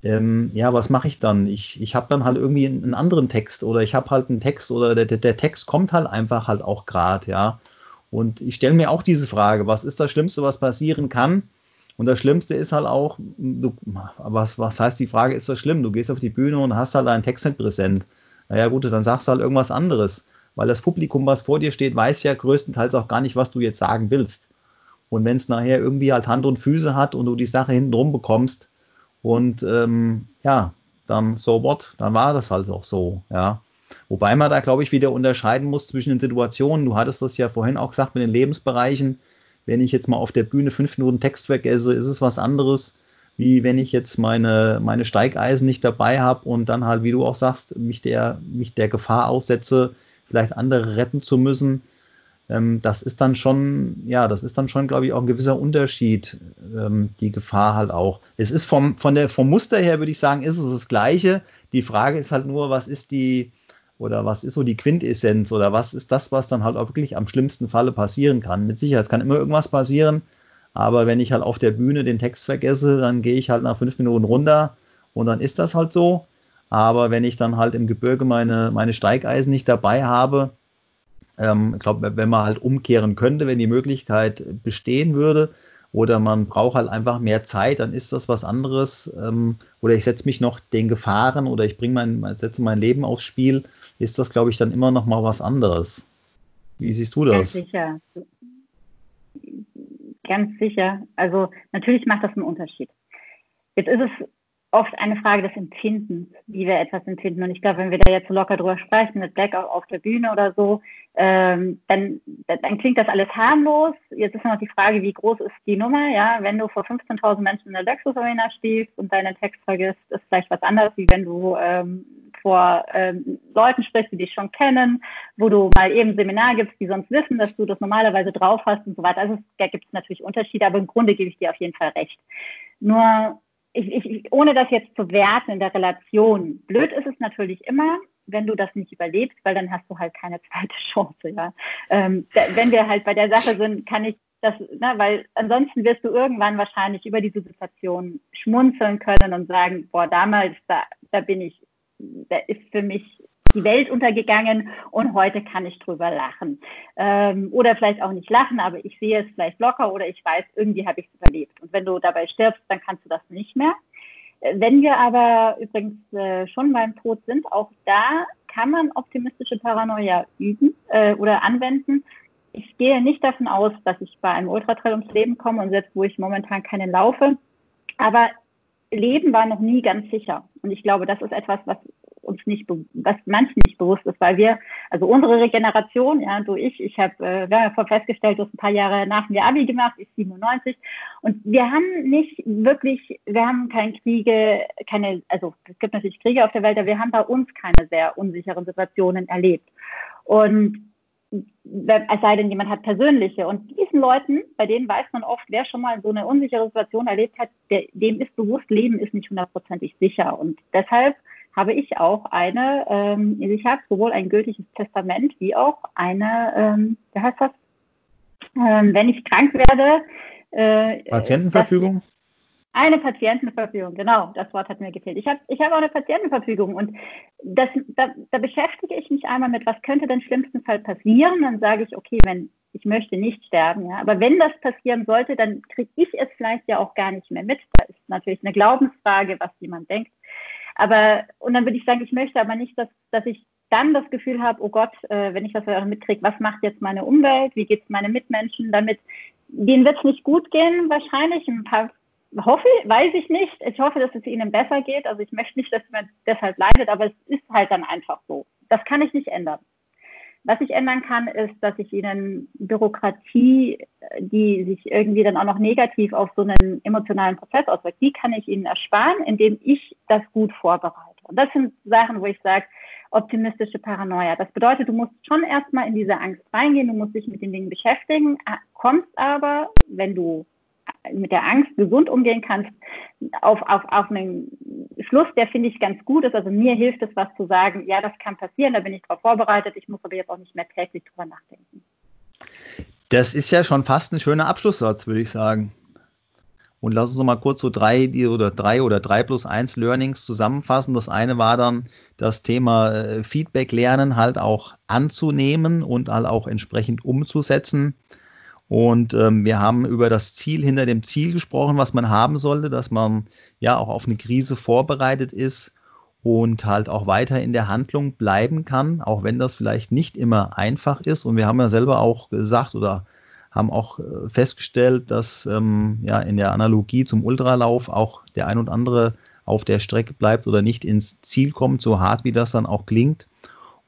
ähm, ja, was mache ich dann? Ich, ich habe dann halt irgendwie einen, anderen Text oder ich habe halt einen Text oder der, der Text kommt halt einfach halt auch gerade, ja. Und ich stelle mir auch diese Frage, was ist das Schlimmste, was passieren kann? Und das Schlimmste ist halt auch, du, was, was heißt die Frage, ist das schlimm? Du gehst auf die Bühne und hast halt einen Text nicht präsent. Naja gut, dann sagst du halt irgendwas anderes. Weil das Publikum, was vor dir steht, weiß ja größtenteils auch gar nicht, was du jetzt sagen willst. Und wenn es nachher irgendwie halt Hand und Füße hat und du die Sache hinten rum bekommst und ähm, ja, dann so what, dann war das halt auch so, ja. Wobei man da, glaube ich, wieder unterscheiden muss zwischen den Situationen. Du hattest das ja vorhin auch gesagt mit den Lebensbereichen wenn ich jetzt mal auf der Bühne fünf Minuten Text vergesse, ist es was anderes, wie wenn ich jetzt meine, meine Steigeisen nicht dabei habe und dann halt, wie du auch sagst, mich der, mich der Gefahr aussetze, vielleicht andere retten zu müssen. Ähm, das ist dann schon, ja, das ist dann schon, glaube ich, auch ein gewisser Unterschied, ähm, die Gefahr halt auch. Es ist vom, von der, vom Muster her, würde ich sagen, ist es das Gleiche. Die Frage ist halt nur, was ist die, oder was ist so die Quintessenz oder was ist das, was dann halt auch wirklich am schlimmsten Falle passieren kann? Mit Sicherheit, es kann immer irgendwas passieren, aber wenn ich halt auf der Bühne den Text vergesse, dann gehe ich halt nach fünf Minuten runter und dann ist das halt so. Aber wenn ich dann halt im Gebirge meine, meine Steigeisen nicht dabei habe, ähm, ich glaube, wenn man halt umkehren könnte, wenn die Möglichkeit bestehen würde, oder man braucht halt einfach mehr Zeit, dann ist das was anderes. Ähm, oder ich setze mich noch den Gefahren oder ich bringe mein, setze mein Leben aufs Spiel ist das, glaube ich, dann immer noch mal was anderes. Wie siehst du das? Ganz sicher. Ganz sicher. Also natürlich macht das einen Unterschied. Jetzt ist es oft eine Frage des Empfindens, wie wir etwas empfinden. Und ich glaube, wenn wir da jetzt so locker drüber sprechen, mit Blackout auf der Bühne oder so, ähm, dann, dann klingt das alles harmlos. Jetzt ist noch die Frage, wie groß ist die Nummer? Ja, wenn du vor 15.000 Menschen in der Lexus Arena stehst und deinen Text vergisst, ist vielleicht was anderes, wie wenn du ähm, vor ähm, Leuten sprichst, die dich schon kennen, wo du mal eben Seminar gibst, die sonst wissen, dass du das normalerweise drauf hast und so weiter. Also da gibt es natürlich Unterschiede, aber im Grunde gebe ich dir auf jeden Fall recht. Nur, ich, ich, ohne das jetzt zu werten in der Relation, blöd ist es natürlich immer, wenn du das nicht überlebst, weil dann hast du halt keine zweite Chance. Ja? Ähm, wenn wir halt bei der Sache sind, kann ich das, ne, weil ansonsten wirst du irgendwann wahrscheinlich über diese Situation schmunzeln können und sagen, boah, damals, da, da bin ich da ist für mich die Welt untergegangen und heute kann ich drüber lachen. Ähm, oder vielleicht auch nicht lachen, aber ich sehe es vielleicht locker oder ich weiß, irgendwie habe ich es überlebt. Und wenn du dabei stirbst, dann kannst du das nicht mehr. Äh, wenn wir aber übrigens äh, schon beim Tod sind, auch da kann man optimistische Paranoia üben äh, oder anwenden. Ich gehe nicht davon aus, dass ich bei einem Ultratrail ums Leben komme und selbst wo ich momentan keinen laufe. Aber Leben war noch nie ganz sicher. Und ich glaube, das ist etwas, was uns nicht, was manchen nicht bewusst ist, weil wir also unsere Regeneration, ja, du, ich, ich habe, äh, wir haben ja festgestellt, du hast ein paar Jahre nach mir Abi gemacht, ich 97 und wir haben nicht wirklich, wir haben keine Kriege, keine, also es gibt natürlich Kriege auf der Welt, aber wir haben bei uns keine sehr unsicheren Situationen erlebt. Und es sei denn, jemand hat persönliche. Und diesen Leuten, bei denen weiß man oft, wer schon mal so eine unsichere Situation erlebt hat, der, dem ist bewusst, Leben ist nicht hundertprozentig sicher. Und deshalb habe ich auch eine, ähm, ich habe sowohl ein gültiges Testament wie auch eine, ähm, wie heißt das, ähm, wenn ich krank werde. Äh, Patientenverfügung? Das, eine Patientenverfügung, genau, das Wort hat mir gefehlt. Ich habe ich hab auch eine Patientenverfügung und das, da, da beschäftige ich mich einmal mit, was könnte denn schlimmsten Fall passieren. Dann sage ich, okay, wenn ich möchte nicht sterben, ja, aber wenn das passieren sollte, dann kriege ich es vielleicht ja auch gar nicht mehr mit. Da ist natürlich eine Glaubensfrage, was jemand denkt. Aber und dann würde ich sagen, ich möchte aber nicht, dass, dass ich dann das Gefühl habe, oh Gott, äh, wenn ich das mitkriege, was macht jetzt meine Umwelt, wie geht es meine Mitmenschen damit? Denen wird es nicht gut gehen, wahrscheinlich. Ein paar hoffe, weiß ich nicht. Ich hoffe, dass es ihnen besser geht. Also ich möchte nicht, dass man deshalb leidet, aber es ist halt dann einfach so. Das kann ich nicht ändern. Was ich ändern kann, ist, dass ich ihnen Bürokratie, die sich irgendwie dann auch noch negativ auf so einen emotionalen Prozess auswirkt, die kann ich ihnen ersparen, indem ich das gut vorbereite. Und das sind Sachen, wo ich sage, optimistische Paranoia. Das bedeutet, du musst schon erstmal in diese Angst reingehen, du musst dich mit den Dingen beschäftigen, kommst aber, wenn du mit der Angst gesund umgehen kannst, auf, auf, auf einen Schluss, der finde ich ganz gut ist. Also mir hilft es, was zu sagen, ja, das kann passieren, da bin ich darauf vorbereitet, ich muss aber jetzt auch nicht mehr täglich drüber nachdenken. Das ist ja schon fast ein schöner Abschlusssatz, würde ich sagen. Und lass uns noch mal kurz so drei oder drei oder drei plus eins Learnings zusammenfassen. Das eine war dann das Thema äh, Feedback lernen halt auch anzunehmen und halt auch entsprechend umzusetzen. Und ähm, wir haben über das Ziel hinter dem Ziel gesprochen, was man haben sollte, dass man ja auch auf eine Krise vorbereitet ist und halt auch weiter in der Handlung bleiben kann, auch wenn das vielleicht nicht immer einfach ist. Und wir haben ja selber auch gesagt oder haben auch äh, festgestellt, dass ähm, ja in der Analogie zum Ultralauf auch der ein und andere auf der Strecke bleibt oder nicht ins Ziel kommt, so hart wie das dann auch klingt.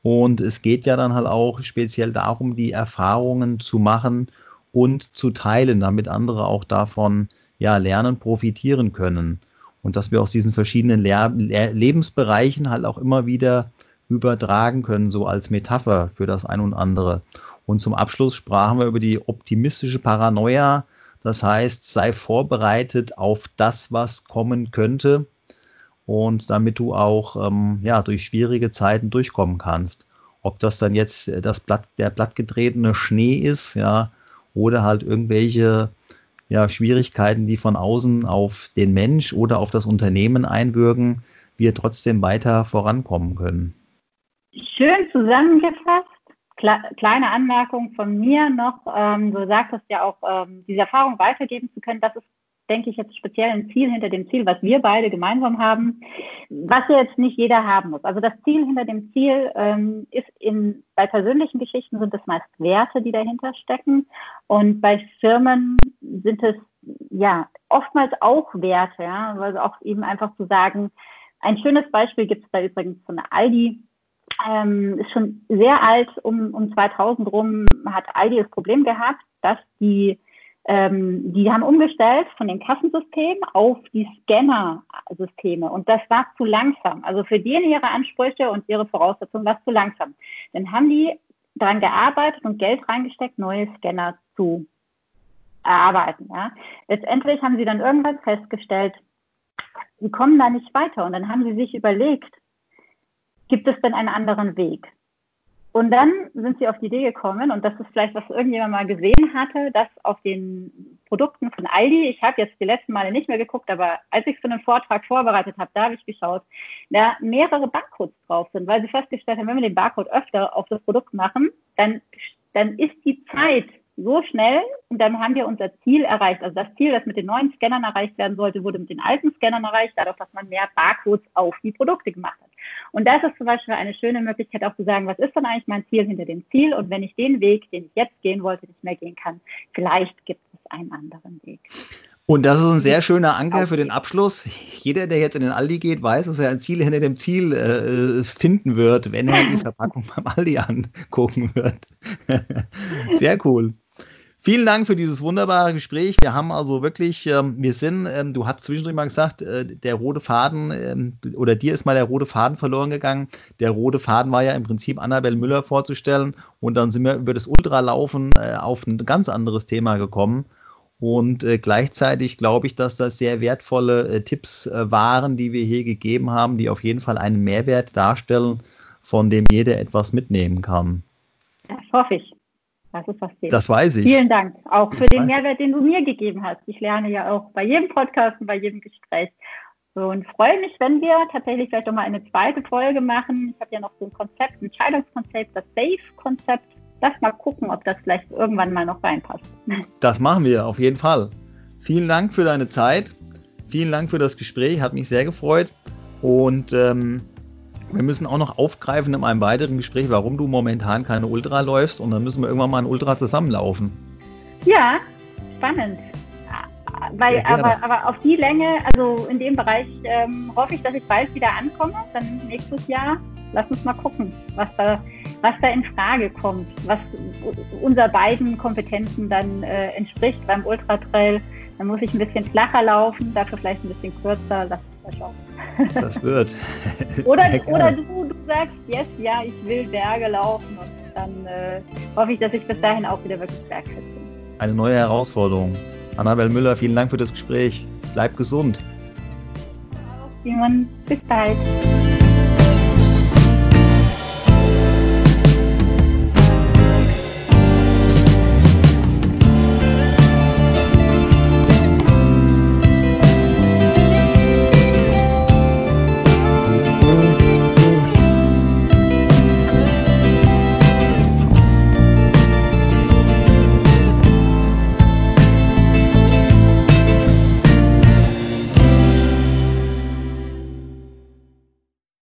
Und es geht ja dann halt auch speziell darum, die Erfahrungen zu machen und zu teilen, damit andere auch davon ja lernen, profitieren können. Und dass wir aus diesen verschiedenen Le Le Lebensbereichen halt auch immer wieder übertragen können, so als Metapher für das ein und andere. Und zum Abschluss sprachen wir über die optimistische Paranoia. Das heißt, sei vorbereitet auf das, was kommen könnte. Und damit du auch ähm, ja, durch schwierige Zeiten durchkommen kannst. Ob das dann jetzt das Blatt, der blattgetretene Schnee ist, ja, oder halt irgendwelche ja, Schwierigkeiten, die von außen auf den Mensch oder auf das Unternehmen einwirken, wir trotzdem weiter vorankommen können. Schön zusammengefasst. Kleine Anmerkung von mir noch. Ähm, du sagtest ja auch, ähm, diese Erfahrung weitergeben zu können, das ist denke ich, jetzt speziell ein Ziel hinter dem Ziel, was wir beide gemeinsam haben, was jetzt nicht jeder haben muss. Also das Ziel hinter dem Ziel ähm, ist in, bei persönlichen Geschichten sind es meist Werte, die dahinter stecken. Und bei Firmen sind es ja oftmals auch Werte, ja, also auch eben einfach zu sagen, ein schönes Beispiel gibt es da übrigens von Aldi, ähm, ist schon sehr alt, um, um 2000 rum hat Aldi das Problem gehabt, dass die ähm, die haben umgestellt von den Kassensystemen auf die Scanner-Systeme und das war zu langsam. Also für denen ihre Ansprüche und ihre Voraussetzungen war es zu langsam. Dann haben die daran gearbeitet und Geld reingesteckt, neue Scanner zu erarbeiten. Ja. Letztendlich haben sie dann irgendwann festgestellt, sie kommen da nicht weiter und dann haben sie sich überlegt, gibt es denn einen anderen Weg? Und dann sind sie auf die Idee gekommen, und das ist vielleicht, was irgendjemand mal gesehen hatte, dass auf den Produkten von Aldi, ich habe jetzt die letzten Male nicht mehr geguckt, aber als ich für einen Vortrag vorbereitet habe, da habe ich geschaut, da mehrere Barcodes drauf sind, weil sie festgestellt haben, wenn wir den Barcode öfter auf das Produkt machen, dann, dann ist die Zeit so schnell und dann haben wir unser Ziel erreicht. Also das Ziel, das mit den neuen Scannern erreicht werden sollte, wurde mit den alten Scannern erreicht, dadurch, dass man mehr Barcodes auf die Produkte gemacht hat. Und das ist zum Beispiel eine schöne Möglichkeit auch zu sagen, was ist denn eigentlich mein Ziel hinter dem Ziel? Und wenn ich den Weg, den ich jetzt gehen wollte, nicht mehr gehen kann, vielleicht gibt es einen anderen Weg. Und das ist ein sehr schöner Anker für den Abschluss. Jeder, der jetzt in den Aldi geht, weiß, dass er ein Ziel hinter dem Ziel äh, finden wird, wenn er die Verpackung beim Aldi angucken wird. sehr cool. Vielen Dank für dieses wunderbare Gespräch. Wir haben also wirklich, ähm, wir sind, ähm, du hast zwischendurch mal gesagt, äh, der rote Faden ähm, oder dir ist mal der rote Faden verloren gegangen. Der rote Faden war ja im Prinzip Annabelle Müller vorzustellen und dann sind wir über das Ultralaufen äh, auf ein ganz anderes Thema gekommen. Und äh, gleichzeitig glaube ich, dass das sehr wertvolle äh, Tipps äh, waren, die wir hier gegeben haben, die auf jeden Fall einen Mehrwert darstellen, von dem jeder etwas mitnehmen kann. Das hoffe ich. Das ist das Thema. Das weiß ich. Vielen Dank auch für das den Mehrwert, den du mir gegeben hast. Ich lerne ja auch bei jedem Podcast und bei jedem Gespräch. Und freue mich, wenn wir tatsächlich vielleicht nochmal eine zweite Folge machen. Ich habe ja noch so ein Konzept, ein Entscheidungskonzept, das Safe-Konzept. Lass mal gucken, ob das vielleicht irgendwann mal noch reinpasst. Das machen wir auf jeden Fall. Vielen Dank für deine Zeit. Vielen Dank für das Gespräch. Hat mich sehr gefreut. Und ähm, wir müssen auch noch aufgreifen in einem weiteren Gespräch, warum du momentan keine Ultra läufst und dann müssen wir irgendwann mal ein Ultra zusammenlaufen. Ja, spannend. Weil, aber, aber auf die Länge, also in dem Bereich, ähm, hoffe ich, dass ich bald wieder ankomme. Dann nächstes Jahr, lass uns mal gucken, was da, was da in Frage kommt, was unser beiden Kompetenzen dann äh, entspricht beim Ultratrail. Dann muss ich ein bisschen flacher laufen, dafür vielleicht ein bisschen kürzer. Lass schauen. Das wird. oder, oder du, du sagst, yes, ja, ich will Berge laufen und dann äh, hoffe ich, dass ich bis dahin auch wieder wirklich bergfest bin. Eine neue Herausforderung. Annabel Müller, vielen Dank für das Gespräch. Bleib gesund. Simon, bis bald.